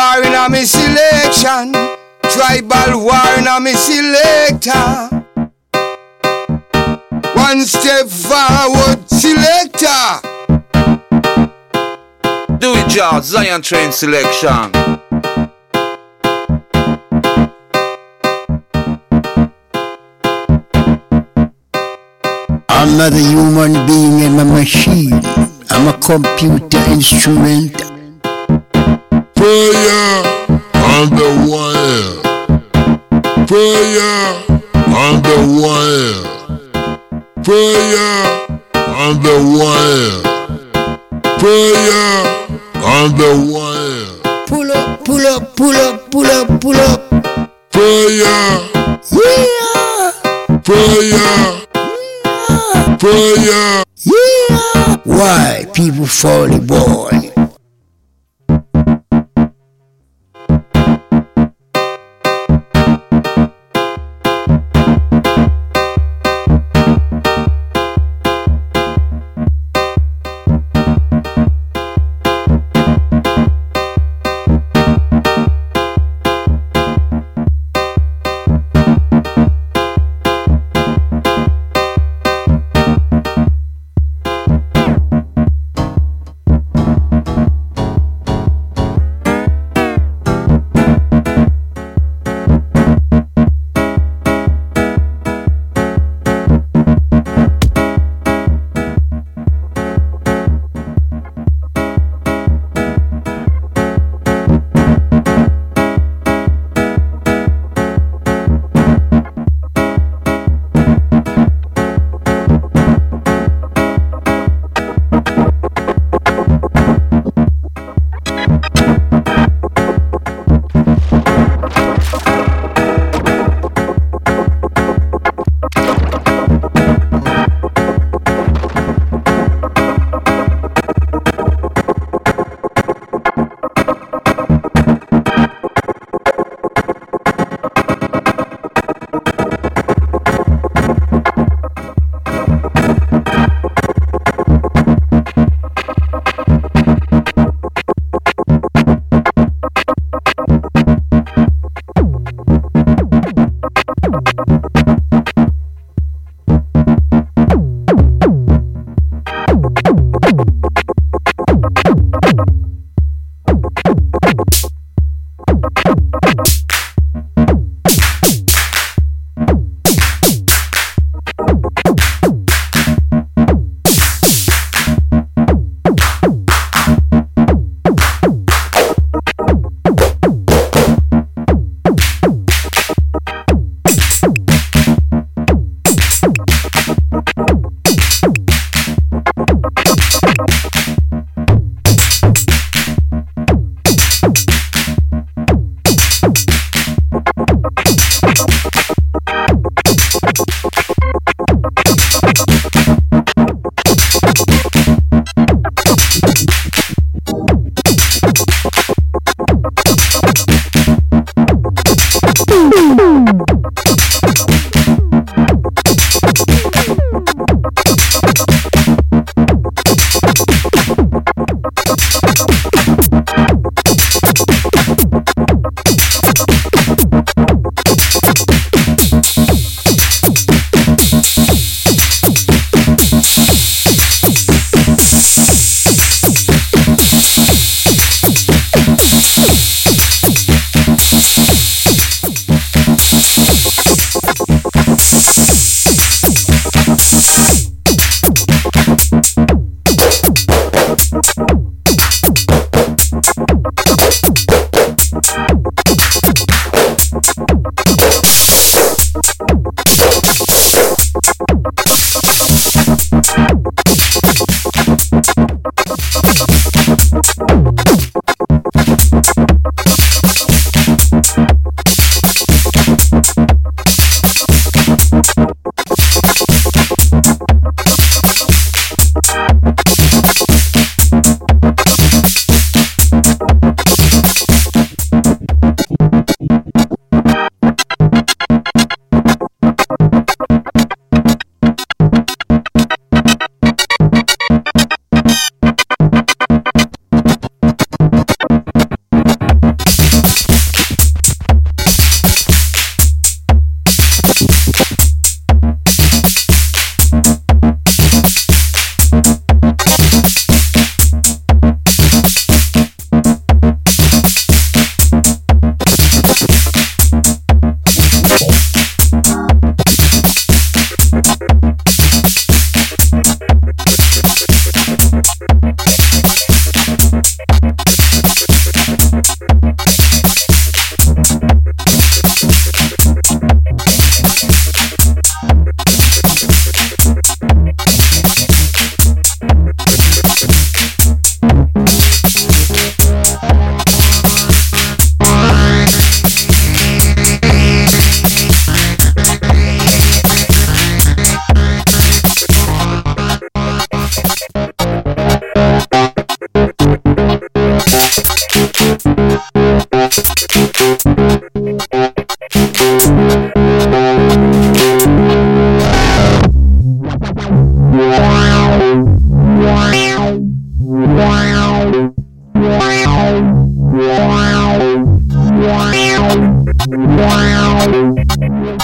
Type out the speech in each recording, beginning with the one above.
War in a me selection, tribal war in a me selector. One step forward, selector. Do it, George. Zion Train selection. I'm not a human being, I'm a machine. I'm a computer instrument. Prayer on the wire. Prayer on the wire. Prayer on the wire. Prayer on the wire. Pull up, pull up, pull up, pull up, pull up. Prayer, Yeah, prayer, prayer. yeah. Why people fall boy?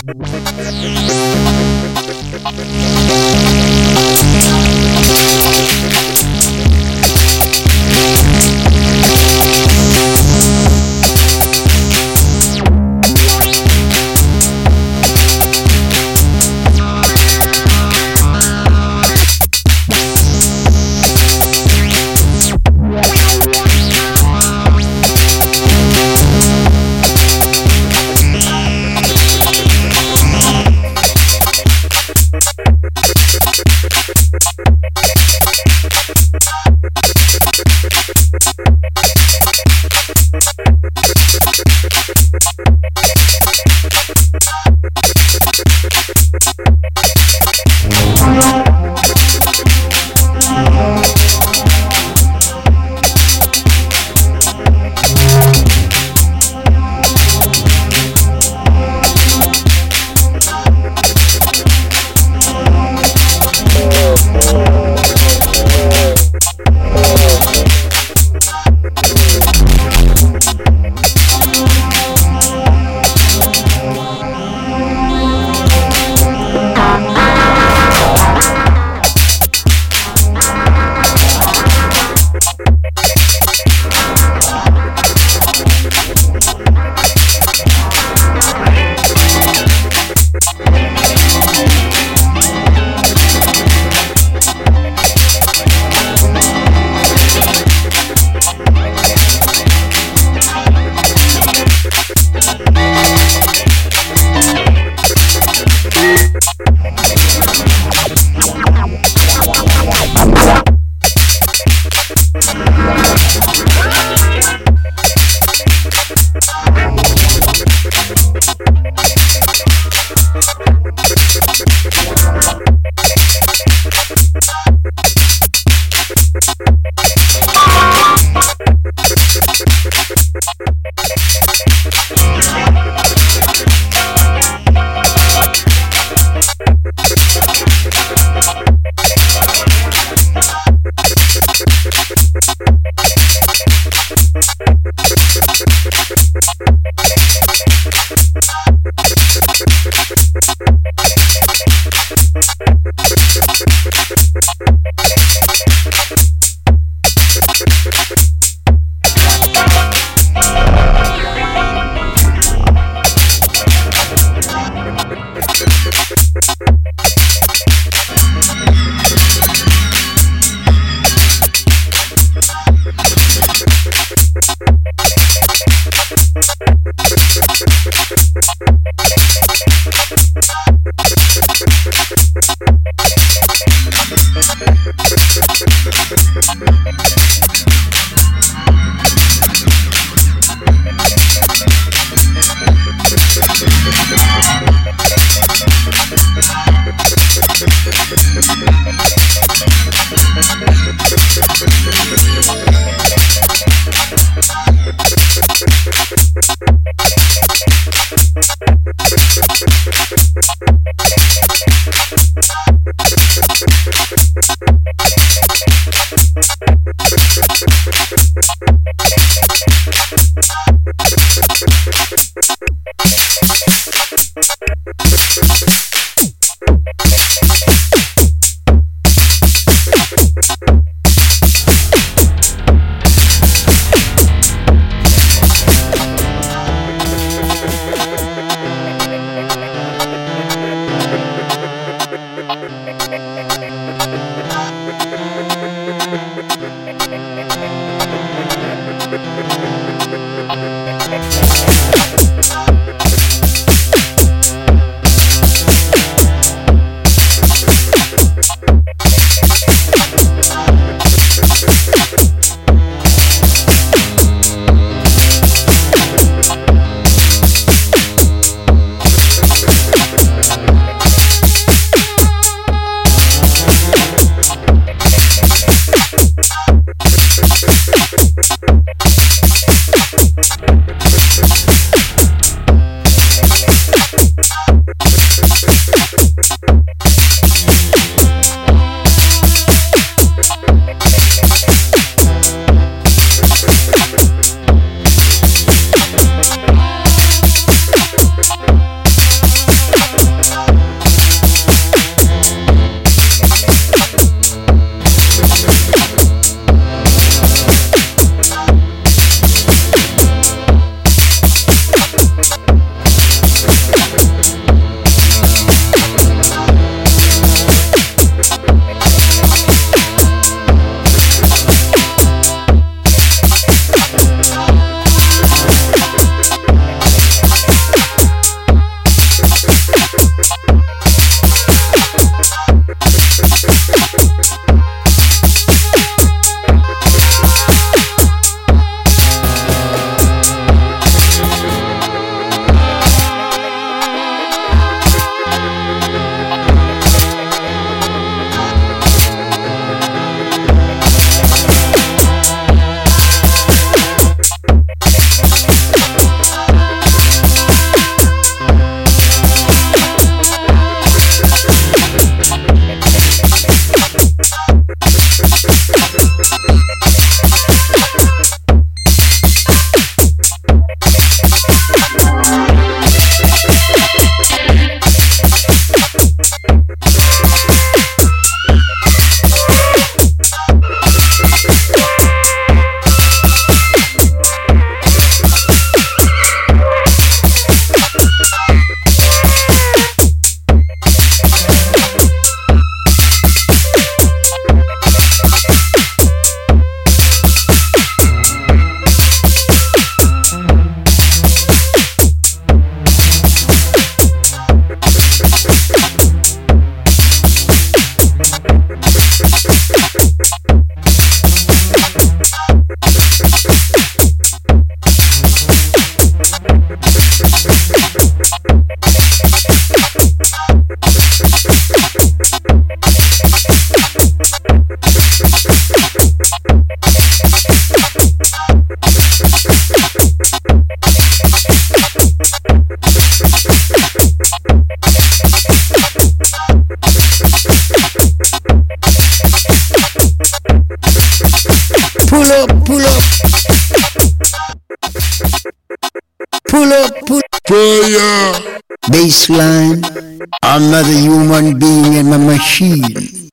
Thank you. Thank pull up. Pull up, pull up. Fire. Baseline. I'm not a human being, I'm a machine.